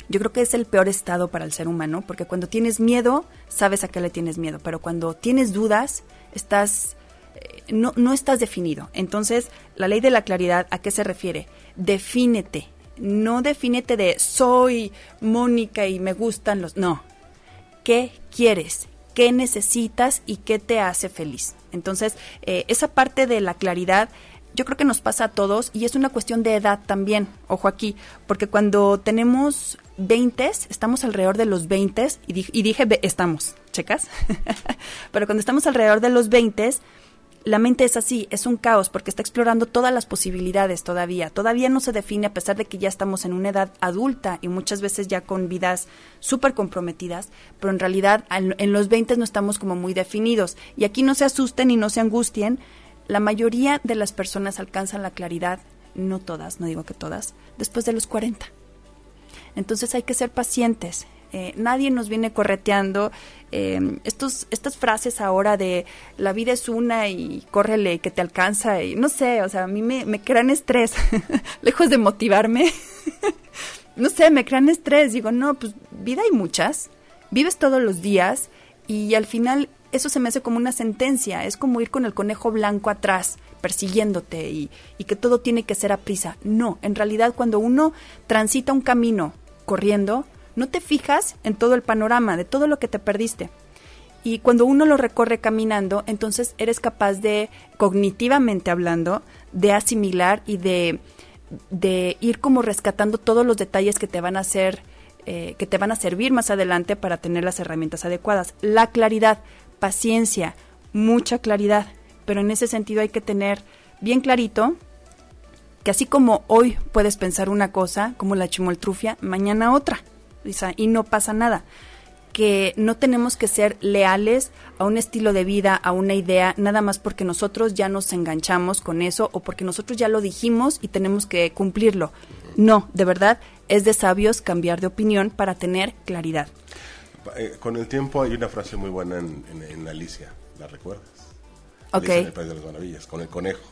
yo creo que es el peor estado para el ser humano, porque cuando tienes miedo, sabes a qué le tienes miedo, pero cuando tienes dudas, estás eh, no, no estás definido. Entonces, la ley de la claridad, ¿a qué se refiere? Defínete, no defínete de soy Mónica y me gustan los... No, ¿qué quieres? ¿Qué necesitas y qué te hace feliz? Entonces, eh, esa parte de la claridad yo creo que nos pasa a todos y es una cuestión de edad también, ojo aquí, porque cuando tenemos 20, estamos alrededor de los 20 y, y dije estamos, checas, pero cuando estamos alrededor de los 20 la mente es así, es un caos porque está explorando todas las posibilidades todavía. Todavía no se define a pesar de que ya estamos en una edad adulta y muchas veces ya con vidas súper comprometidas, pero en realidad en los 20 no estamos como muy definidos. Y aquí no se asusten y no se angustien. La mayoría de las personas alcanzan la claridad, no todas, no digo que todas, después de los 40. Entonces hay que ser pacientes, eh, nadie nos viene correteando. Eh, estos, estas frases ahora de la vida es una y córrele que te alcanza y no sé, o sea, a mí me, me crean estrés, lejos de motivarme. no sé, me crean estrés. Digo, no, pues vida hay muchas, vives todos los días y al final eso se me hace como una sentencia, es como ir con el conejo blanco atrás persiguiéndote y, y que todo tiene que ser a prisa. No, en realidad cuando uno transita un camino corriendo, no te fijas en todo el panorama, de todo lo que te perdiste. Y cuando uno lo recorre caminando, entonces eres capaz de, cognitivamente hablando, de asimilar y de, de ir como rescatando todos los detalles que te van a hacer, eh, que te van a servir más adelante para tener las herramientas adecuadas. La claridad, paciencia, mucha claridad, pero en ese sentido hay que tener bien clarito que así como hoy puedes pensar una cosa, como la chimoltrufia, mañana otra, y no pasa nada que no tenemos que ser leales a un estilo de vida, a una idea, nada más porque nosotros ya nos enganchamos con eso o porque nosotros ya lo dijimos y tenemos que cumplirlo. No, de verdad, es de sabios cambiar de opinión para tener claridad. Eh, con el tiempo hay una frase muy buena en, Alicia, ¿la recuerdas? En el País de las Maravillas, con el conejo.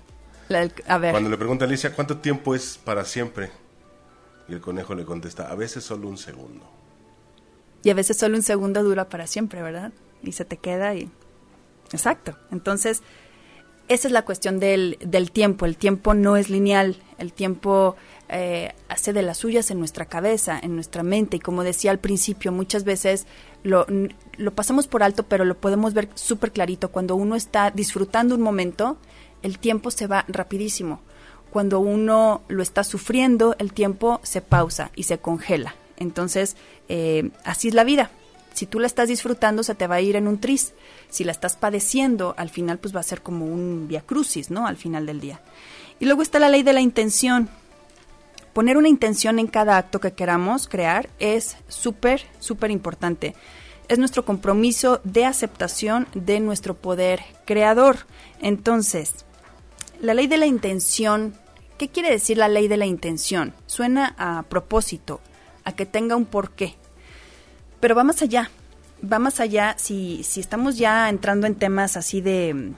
a ver. Cuando le pregunta a Alicia, ¿cuánto tiempo es para siempre? Y el conejo le contesta, a veces solo un segundo. Y a veces solo un segundo dura para siempre, ¿verdad? Y se te queda y... Exacto. Entonces, esa es la cuestión del, del tiempo. El tiempo no es lineal. El tiempo eh, hace de las suyas en nuestra cabeza, en nuestra mente. Y como decía al principio, muchas veces lo, lo pasamos por alto, pero lo podemos ver súper clarito. Cuando uno está disfrutando un momento, el tiempo se va rapidísimo. Cuando uno lo está sufriendo, el tiempo se pausa y se congela. Entonces, eh, así es la vida. Si tú la estás disfrutando, se te va a ir en un tris. Si la estás padeciendo, al final pues va a ser como un via crucis, ¿no? Al final del día. Y luego está la ley de la intención. Poner una intención en cada acto que queramos crear es súper, súper importante. Es nuestro compromiso de aceptación de nuestro poder creador. Entonces, la ley de la intención, ¿qué quiere decir la ley de la intención? Suena a propósito, a que tenga un porqué. Pero va más allá, va más allá si, si estamos ya entrando en temas así de,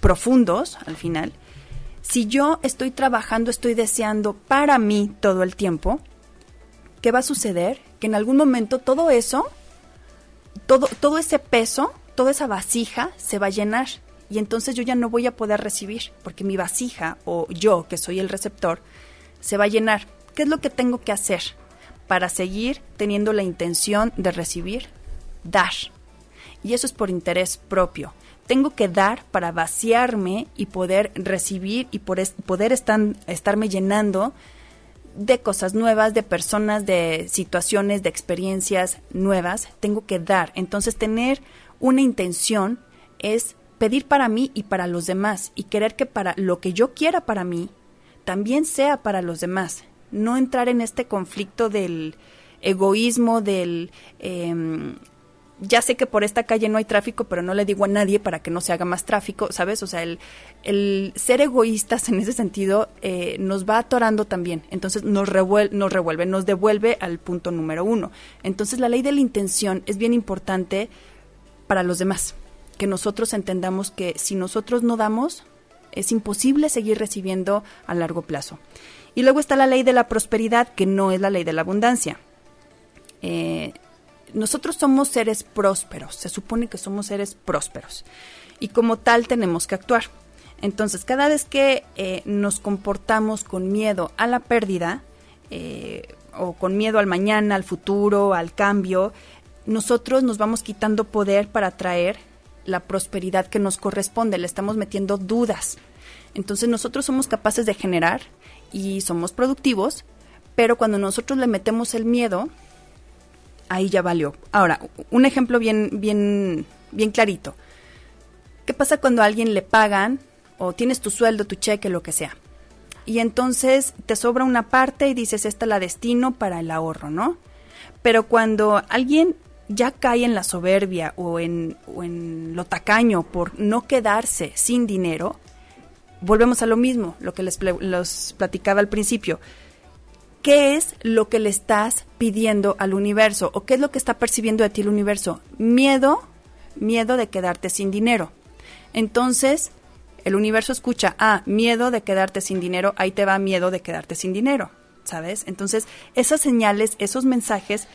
profundos al final. Si yo estoy trabajando, estoy deseando para mí todo el tiempo, ¿qué va a suceder? Que en algún momento todo eso, todo, todo ese peso, toda esa vasija se va a llenar y entonces yo ya no voy a poder recibir porque mi vasija o yo, que soy el receptor, se va a llenar. ¿Qué es lo que tengo que hacer? para seguir teniendo la intención de recibir, dar. Y eso es por interés propio. Tengo que dar para vaciarme y poder recibir y poder estarme llenando de cosas nuevas, de personas, de situaciones, de experiencias nuevas. Tengo que dar. Entonces tener una intención es pedir para mí y para los demás y querer que para lo que yo quiera para mí también sea para los demás no entrar en este conflicto del egoísmo, del... Em, ya sé que por esta calle no hay tráfico, pero no le digo a nadie para que no se haga más tráfico, ¿sabes? O sea, el, el ser egoístas en ese sentido eh, nos va atorando también. Entonces nos, revuelve, nos revuelve, nos devuelve al punto número uno. Entonces la ley de la intención es bien importante para los demás. Que nosotros entendamos que si nosotros no damos, es imposible seguir recibiendo a largo plazo. Y luego está la ley de la prosperidad, que no es la ley de la abundancia. Eh, nosotros somos seres prósperos, se supone que somos seres prósperos. Y como tal tenemos que actuar. Entonces, cada vez que eh, nos comportamos con miedo a la pérdida, eh, o con miedo al mañana, al futuro, al cambio, nosotros nos vamos quitando poder para traer la prosperidad que nos corresponde, le estamos metiendo dudas. Entonces nosotros somos capaces de generar y somos productivos, pero cuando nosotros le metemos el miedo, ahí ya valió. Ahora, un ejemplo bien, bien, bien clarito. ¿Qué pasa cuando a alguien le pagan o tienes tu sueldo, tu cheque, lo que sea? Y entonces te sobra una parte y dices, esta la destino para el ahorro, ¿no? Pero cuando alguien ya cae en la soberbia o en, lo tacaño por no quedarse sin dinero, volvemos a lo mismo, lo que les platicaba al principio. ¿Qué es lo que le estás pidiendo al universo? ¿O qué es lo que está percibiendo de ti el universo? Miedo, miedo de quedarte sin dinero. Entonces, el universo escucha, ah, miedo de quedarte sin dinero, ahí te va miedo de quedarte sin dinero, ¿sabes? Entonces, esas señales, esos mensajes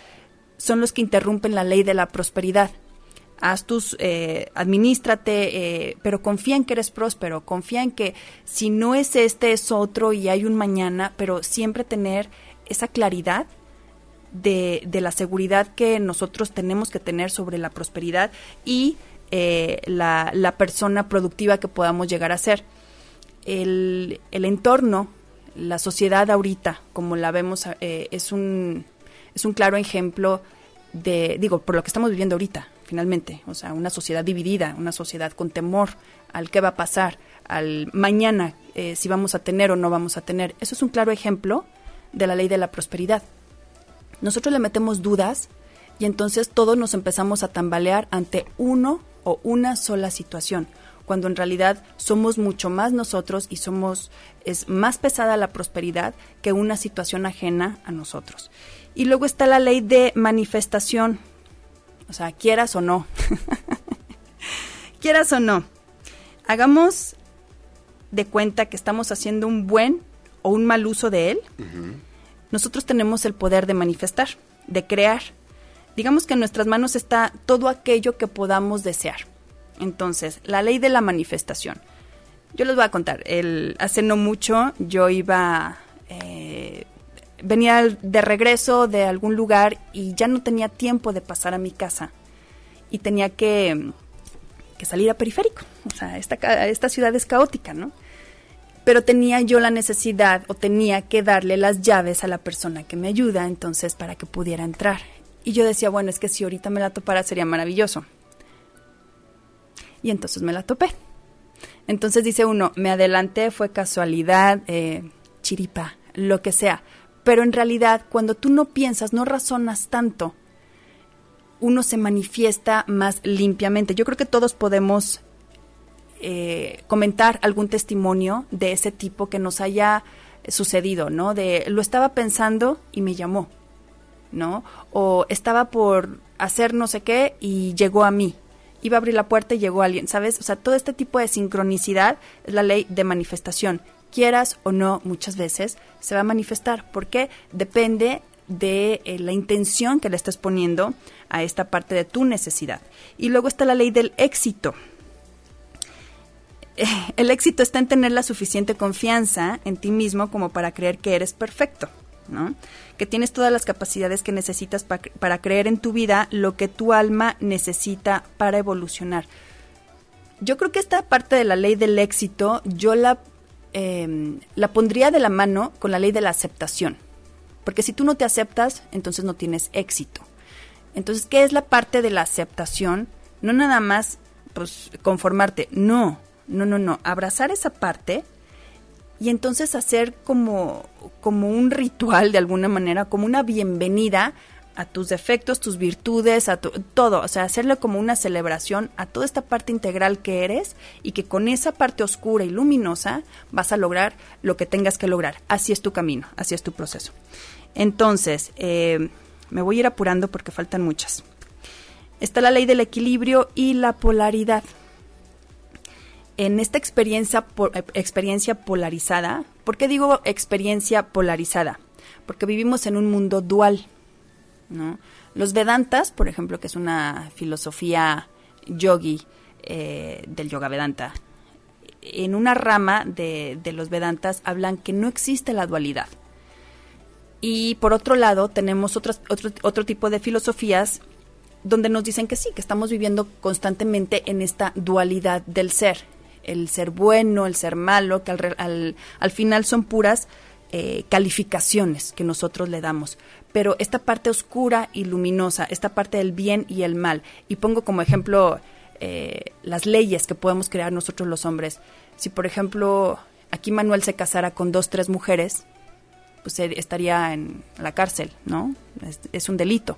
son los que interrumpen la ley de la prosperidad haz tus, eh, administrate, eh, pero confía en que eres próspero, confía en que si no es este es otro y hay un mañana, pero siempre tener esa claridad de, la seguridad que nosotros tenemos que tener sobre la prosperidad y eh, la, la, persona productiva que podamos llegar a ser. El, el, entorno, la sociedad ahorita, como la vemos, eh, es, un, es un claro ejemplo de, digo, por lo que estamos viviendo ahorita, finalmente, o sea, una sociedad dividida, una sociedad con temor al qué va a pasar, al mañana, eh, si vamos a tener o no vamos a tener. Eso es un claro ejemplo de la ley de la prosperidad. Nosotros le metemos dudas y entonces todos nos empezamos a tambalear ante uno o una sola situación, cuando en realidad somos mucho más nosotros y somos es más pesada la prosperidad que una situación ajena a nosotros. Y luego está la ley de manifestación, o sea, quieras o no. quieras o no. Hagamos de cuenta que estamos haciendo un buen o un mal uso de él, nosotros tenemos el poder de manifestar, de crear. Digamos que en nuestras manos está todo aquello que podamos desear. Entonces, la ley de la manifestación. Yo les voy a contar, el, hace no mucho yo iba, eh, venía de regreso de algún lugar y ya no tenía tiempo de pasar a mi casa y tenía que que salir a periférico. O sea, esta, esta ciudad es caótica, ¿no? Pero tenía yo la necesidad o tenía que darle las llaves a la persona que me ayuda, entonces, para que pudiera entrar. Y yo decía, bueno, es que si ahorita me la topara sería maravilloso. Y entonces me la topé. Entonces dice uno, me adelanté, fue casualidad, eh, chiripa, lo que sea. Pero en realidad, cuando tú no piensas, no razonas tanto, uno se manifiesta más limpiamente. Yo creo que todos podemos eh, comentar algún testimonio de ese tipo que nos haya sucedido, ¿no? De lo estaba pensando y me llamó, ¿no? O estaba por hacer no sé qué y llegó a mí. Iba a abrir la puerta y llegó alguien, ¿sabes? O sea, todo este tipo de sincronicidad es la ley de manifestación. Quieras o no, muchas veces se va a manifestar. ¿Por qué? Depende de eh, la intención que le estás poniendo a esta parte de tu necesidad. Y luego está la ley del éxito. Eh, el éxito está en tener la suficiente confianza en ti mismo como para creer que eres perfecto, ¿no? Que tienes todas las capacidades que necesitas para creer en tu vida lo que tu alma necesita para evolucionar. Yo creo que esta parte de la ley del éxito yo la, em, la pondría de la mano con la ley de la aceptación. Porque si tú no te aceptas, entonces no tienes éxito. Entonces, ¿qué es la parte de la aceptación? No nada más pues conformarte, no, no, no, no, abrazar esa parte y entonces hacer como como un ritual de alguna manera, como una bienvenida a tus defectos, tus virtudes, a todo, o sea, hacerle como una celebración a toda esta parte integral que eres y que con esa parte oscura y luminosa vas a lograr lo que tengas que lograr. Así es tu camino, así es tu proceso. Entonces, eh, me voy a ir apurando porque faltan muchas. Está la ley del equilibrio y la polaridad. En esta experiencia, eh, experiencia polarizada, ¿por qué digo experiencia polarizada? Porque vivimos en un mundo dual. ¿No? Los Vedantas, por ejemplo, que es una filosofía yogi eh, del yoga Vedanta, en una rama de, los Vedantas hablan que no existe la dualidad. Y por otro lado, tenemos otras, otro, otro tipo de filosofías donde nos dicen que sí, que estamos viviendo constantemente en esta dualidad del ser, el ser bueno, el ser malo, que al, al, final son puras eh, calificaciones que nosotros le damos. Pero esta parte oscura y luminosa, esta parte del bien y el mal, y pongo como ejemplo eh, las leyes que podemos crear nosotros los hombres. Si por ejemplo aquí Manuel se casara con dos, tres mujeres, pues estaría en la cárcel, ¿no? Es, un delito.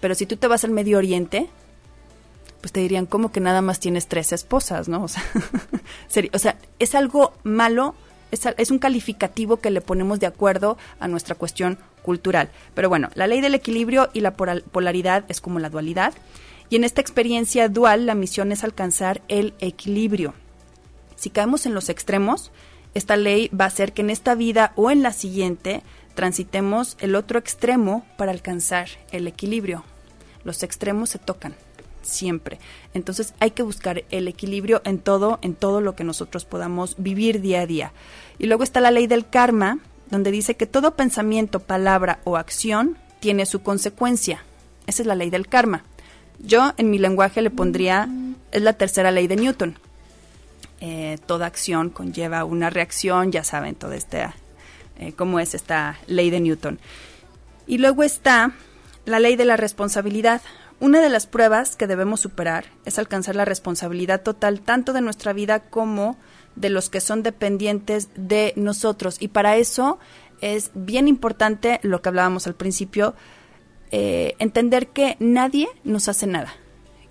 Pero si tú te vas al Medio Oriente, pues te dirían, ¿cómo que nada más tienes tres esposas, no? O sea, o sea es algo malo, es, un calificativo que le ponemos de acuerdo a nuestra cuestión cultural. Pero bueno, la ley del equilibrio y la polaridad es como la dualidad. Y en esta experiencia dual, la misión es alcanzar el equilibrio. Si caemos en los extremos, esta ley va a hacer que en esta vida o en la siguiente transitemos el otro extremo para alcanzar el equilibrio. Los extremos se tocan siempre. Entonces hay que buscar el equilibrio en todo, en todo lo que nosotros podamos vivir día a día. Y luego está la ley del karma, donde dice que todo pensamiento, palabra o acción tiene su consecuencia. Esa es la ley del karma. Yo en mi lenguaje le pondría, es la tercera ley de Newton. Eh, toda acción conlleva una reacción, ya saben, todo este, eh, cómo es esta ley de Newton. Y luego está la ley de la responsabilidad. Una de las pruebas que debemos superar es alcanzar la responsabilidad total tanto de nuestra vida como de los que son dependientes de nosotros. Y para eso es bien importante lo que hablábamos al principio, eh, entender que nadie nos hace nada,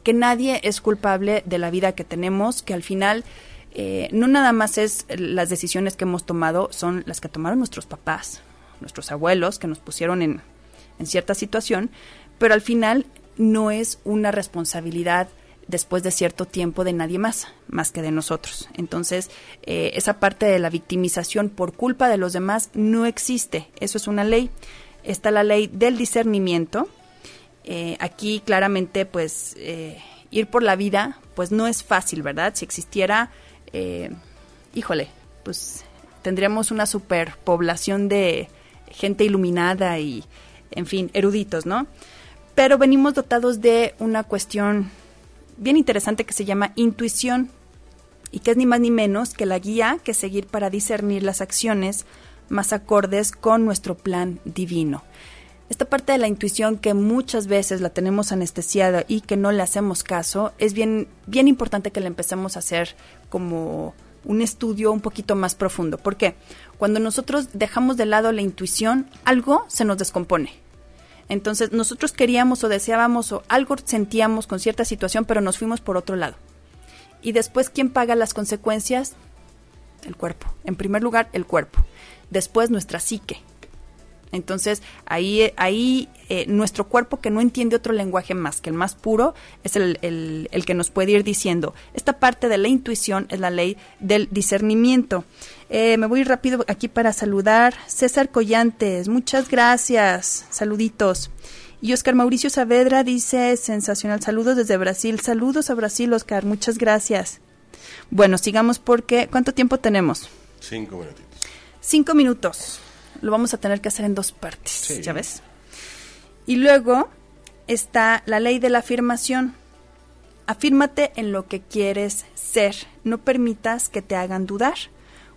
que nadie es culpable de la vida que tenemos, que al final eh, no nada más es las decisiones que hemos tomado, son las que tomaron nuestros papás, nuestros abuelos, que nos pusieron en, en cierta situación, pero al final no es una responsabilidad después de cierto tiempo de nadie más, más que de nosotros. Entonces, eh, esa parte de la victimización por culpa de los demás no existe. Eso es una ley. Está la ley del discernimiento. Eh, aquí claramente, pues, eh, ir por la vida, pues no es fácil, ¿verdad? Si existiera, híjole, pues tendríamos una superpoblación de gente iluminada y, en fin, eruditos, ¿no? Pero venimos dotados de una cuestión bien interesante que se llama intuición y que es ni más ni menos que la guía que seguir para discernir las acciones más acordes con nuestro plan divino. Esta parte de la intuición que muchas veces la tenemos anestesiada y que no le hacemos caso, es bien, bien importante que la empecemos a hacer como un estudio un poquito más profundo. ¿Por qué? Cuando nosotros dejamos de lado la intuición, algo se nos descompone. Entonces nosotros queríamos o deseábamos o algo sentíamos con cierta situación, pero nos fuimos por otro lado. Y después, ¿quién paga las consecuencias? El cuerpo. En primer lugar, el cuerpo. Después, nuestra psique. Entonces, ahí, ahí eh, nuestro cuerpo, que no entiende otro lenguaje más que el más puro, es el, el, que nos puede ir diciendo. Esta parte de la intuición es la ley del discernimiento. Eh, me voy rápido aquí para saludar. César Collantes, muchas gracias. Saluditos. Y Oscar Mauricio Saavedra dice, sensacional, saludos desde Brasil. Saludos a Brasil, Oscar, muchas gracias. Bueno, sigamos porque, ¿cuánto tiempo tenemos? Cinco minutitos. Cinco minutos lo vamos a tener que hacer en dos partes, ¿ya ves? Y luego está la ley de la afirmación. Afírmate en lo que quieres ser, no permitas que te hagan dudar.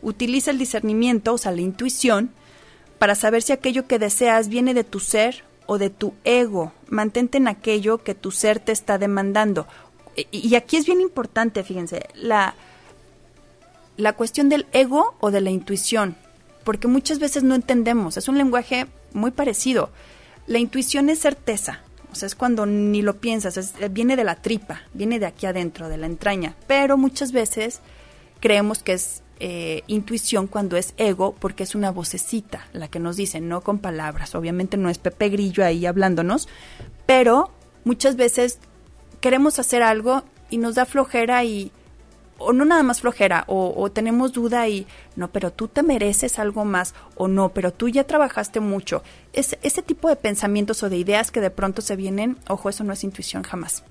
Utiliza el discernimiento, o sea, la intuición, para saber si aquello que deseas viene de tu ser o de tu ego. Mantente en aquello que tu ser te está demandando. Y aquí es bien importante, fíjense, la, la cuestión del ego o de la intuición porque muchas veces no entendemos, es un lenguaje muy parecido. La intuición es certeza, o sea, es cuando ni lo piensas, eh, viene de la tripa, viene de aquí adentro, de la entraña, pero muchas veces creemos que es eh, intuición cuando es ego, porque es una vocecita la que nos dice, no con palabras, obviamente no es Pepe Grillo ahí hablándonos, pero muchas veces queremos hacer algo y nos da flojera y o no nada más flojera, o, tenemos duda y no, pero tú te mereces algo más, o no, pero tú ya trabajaste mucho. Es, ese tipo de pensamientos o de ideas que de pronto se vienen, ojo, eso no es intuición jamás.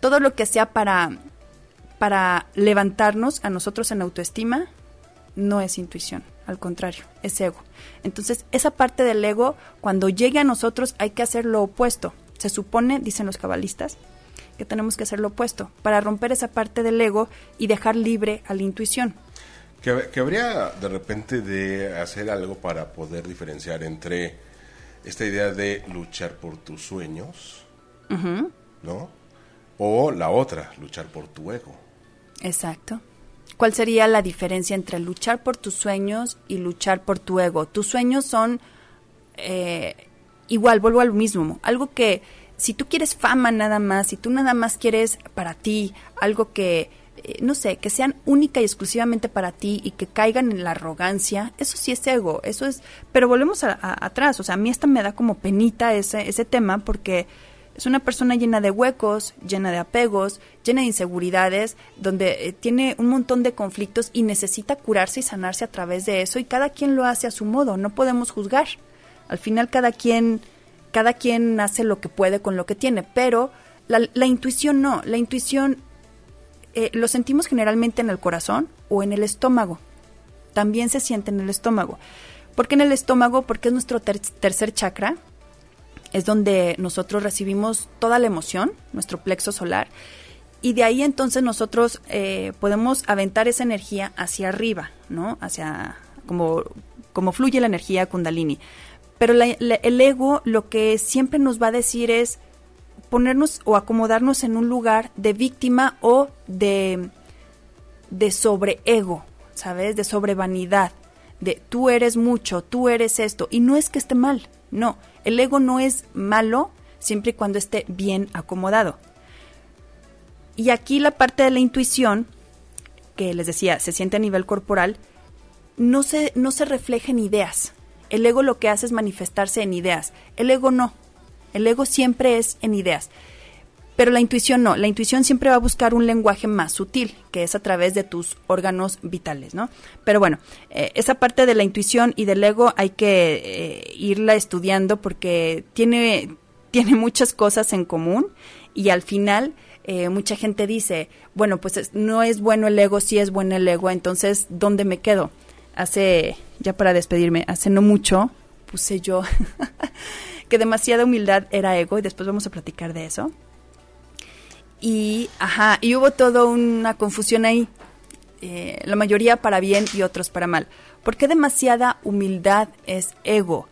Todo lo que sea para, para levantarnos a nosotros en autoestima, no es intuición, al contrario, es ego. Entonces, esa parte del ego, cuando llegue a nosotros, hay que hacer lo opuesto. Se supone, dicen los cabalistas, que tenemos que hacer lo opuesto, para romper esa parte del ego y dejar libre a la intuición. Que, habría de repente de hacer algo para poder diferenciar entre esta idea de luchar por tus sueños, ¿no? O la otra, luchar por tu ego. Exacto. ¿Cuál sería la diferencia entre luchar por tus sueños y luchar por tu ego? Tus sueños son eh, igual, vuelvo al mismo, algo que si tú quieres fama nada más, si tú nada más quieres para ti algo que, eh, no sé, que sean única y exclusivamente para ti y que caigan en la arrogancia, eso sí es ego, eso es, pero volvemos a, atrás, o sea, a mí esta me da como penita ese, ese tema porque es una persona llena de huecos, llena de apegos, llena de inseguridades, donde eh, tiene un montón de conflictos y necesita curarse y sanarse a través de eso y cada quien lo hace a su modo, no podemos juzgar. Al final cada quien cada quien hace lo que puede con lo que tiene, pero la, intuición no, la intuición eh, lo sentimos generalmente en el corazón o en el estómago, también se siente en el estómago. ¿Por qué en el estómago? Porque es nuestro tercer chakra es donde nosotros recibimos toda la emoción, nuestro plexo solar, y de ahí entonces nosotros eh, podemos aventar esa energía hacia arriba, ¿no? Hacia como, como fluye la energía kundalini. Pero el ego lo que siempre nos va a decir es ponernos o acomodarnos en un lugar de víctima o de, de sobreego, ¿sabes? De sobrevanidad, de tú eres mucho, tú eres esto. Y no es que esté mal, no. El ego no es malo siempre y cuando esté bien acomodado. Y aquí la parte de la intuición, que les decía, se siente a nivel corporal, no se, no se refleja en ideas. El ego lo que hace es manifestarse en ideas. El ego no. El ego siempre es en ideas. Pero la intuición no, la intuición siempre va a buscar un lenguaje más sutil, que es a través de tus órganos vitales, ¿no? Pero bueno, eh, esa parte de la intuición y del ego hay que eh, irla estudiando porque tiene, tiene muchas cosas en común y al final eh, mucha gente dice, bueno, pues no es bueno el ego, sí es bueno el ego, entonces, ¿dónde me quedo? Hace, ya para despedirme, hace no mucho puse yo que demasiada humildad era ego y después vamos a platicar de eso y, ajá, y hubo toda una confusión ahí, eh, la mayoría para bien y otros para mal. ¿Por qué demasiada humildad es ego?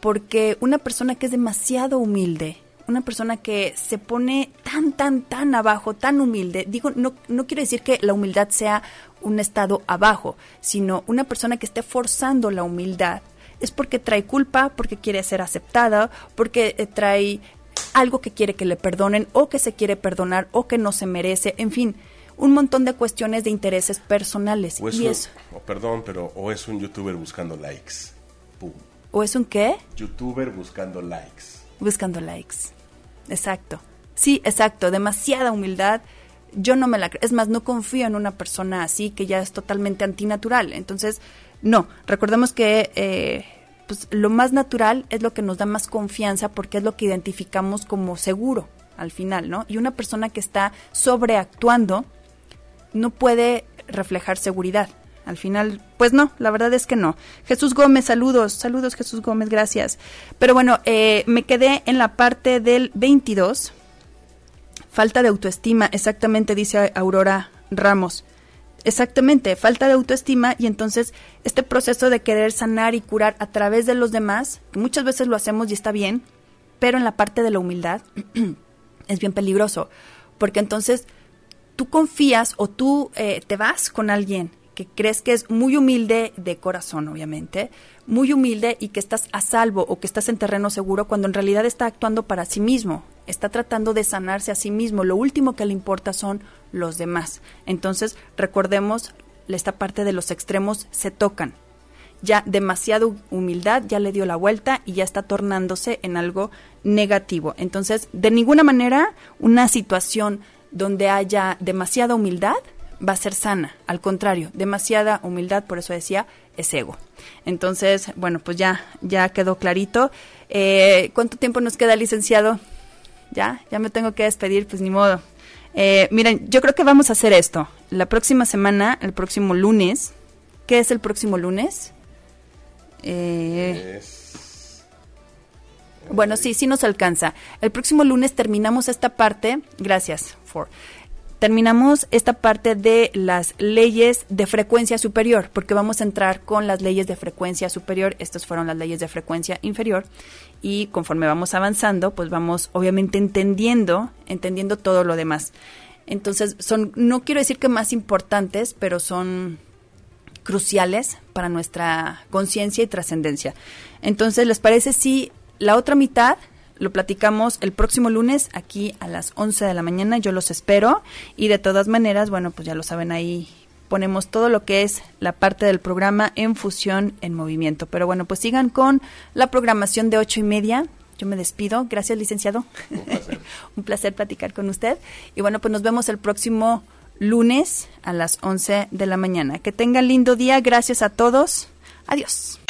Porque una persona que es demasiado humilde, una persona que se pone tan, tan, tan abajo, tan humilde, digo, no, no quiero decir que la humildad sea un estado abajo, sino una persona que esté forzando la humildad, es porque trae culpa, porque quiere ser aceptada, porque eh, trae algo que quiere que le perdonen o que se quiere perdonar o que no se merece, en fin, un montón de cuestiones de intereses personales. O es y un, eso. perdón, pero o es un youtuber buscando likes. ¿O es un qué? Youtuber buscando likes. Buscando likes. Exacto. Sí, exacto. Demasiada humildad. Yo no me la creo. Es más, no confío en una persona así que ya es totalmente antinatural. Entonces, no. Recordemos que eh, pues lo más natural es lo que nos da más confianza porque es lo que identificamos como seguro al final, ¿no? Y una persona que está sobreactuando no puede reflejar seguridad. Al final, pues no, la verdad es que no. Jesús Gómez, saludos, saludos Jesús Gómez, gracias. Pero bueno, eh, me quedé en la parte del 22. Falta de autoestima, exactamente dice Aurora Ramos. Exactamente, falta de autoestima y entonces este proceso de querer sanar y curar a través de los demás, que muchas veces lo hacemos y está bien, pero en la parte de la humildad es bien peligroso, porque entonces tú confías o tú eh, te vas con alguien que crees que es muy humilde de corazón, obviamente, muy humilde y que estás a salvo o que estás en terreno seguro cuando en realidad está actuando para sí mismo, está tratando de sanarse a sí mismo. Lo último que le importa son los demás. Entonces, recordemos, esta parte de los extremos se tocan. Ya demasiada humildad ya le dio la vuelta y ya está tornándose en algo negativo. Entonces, de ninguna manera una situación donde haya demasiada humildad va a ser sana. Al contrario, demasiada humildad, por eso decía, es ego. Entonces, bueno, pues ya, ya quedó clarito. Eh, ¿Cuánto tiempo nos queda, licenciado? Ya, ya me tengo que despedir, pues ni modo. Eh, miren, yo creo que vamos a hacer esto. La próxima semana, el próximo lunes. ¿Qué es el próximo lunes? Eh, bueno, sí, sí nos alcanza. El próximo lunes terminamos esta parte. Gracias, for terminamos esta parte de las leyes de frecuencia superior, porque vamos a entrar con las leyes de frecuencia superior. Estas fueron las leyes de frecuencia inferior. Y conforme vamos avanzando, pues vamos obviamente entendiendo, entendiendo todo lo demás. Entonces, son, no quiero decir que más importantes, pero son cruciales para nuestra conciencia y trascendencia. Entonces, ¿les parece si la otra mitad lo platicamos el próximo lunes aquí a las 11 de la mañana. Yo los espero. Y de todas maneras, bueno, pues ya lo saben ahí. Ponemos todo lo que es la parte del programa en fusión en movimiento. Pero bueno, pues sigan con la programación de ocho y media. Yo me despido. Gracias, licenciado. Un placer. Un placer platicar con usted. Y bueno, pues nos vemos el próximo lunes a las 11 de la mañana. Que tengan lindo día. Gracias a todos. Adiós.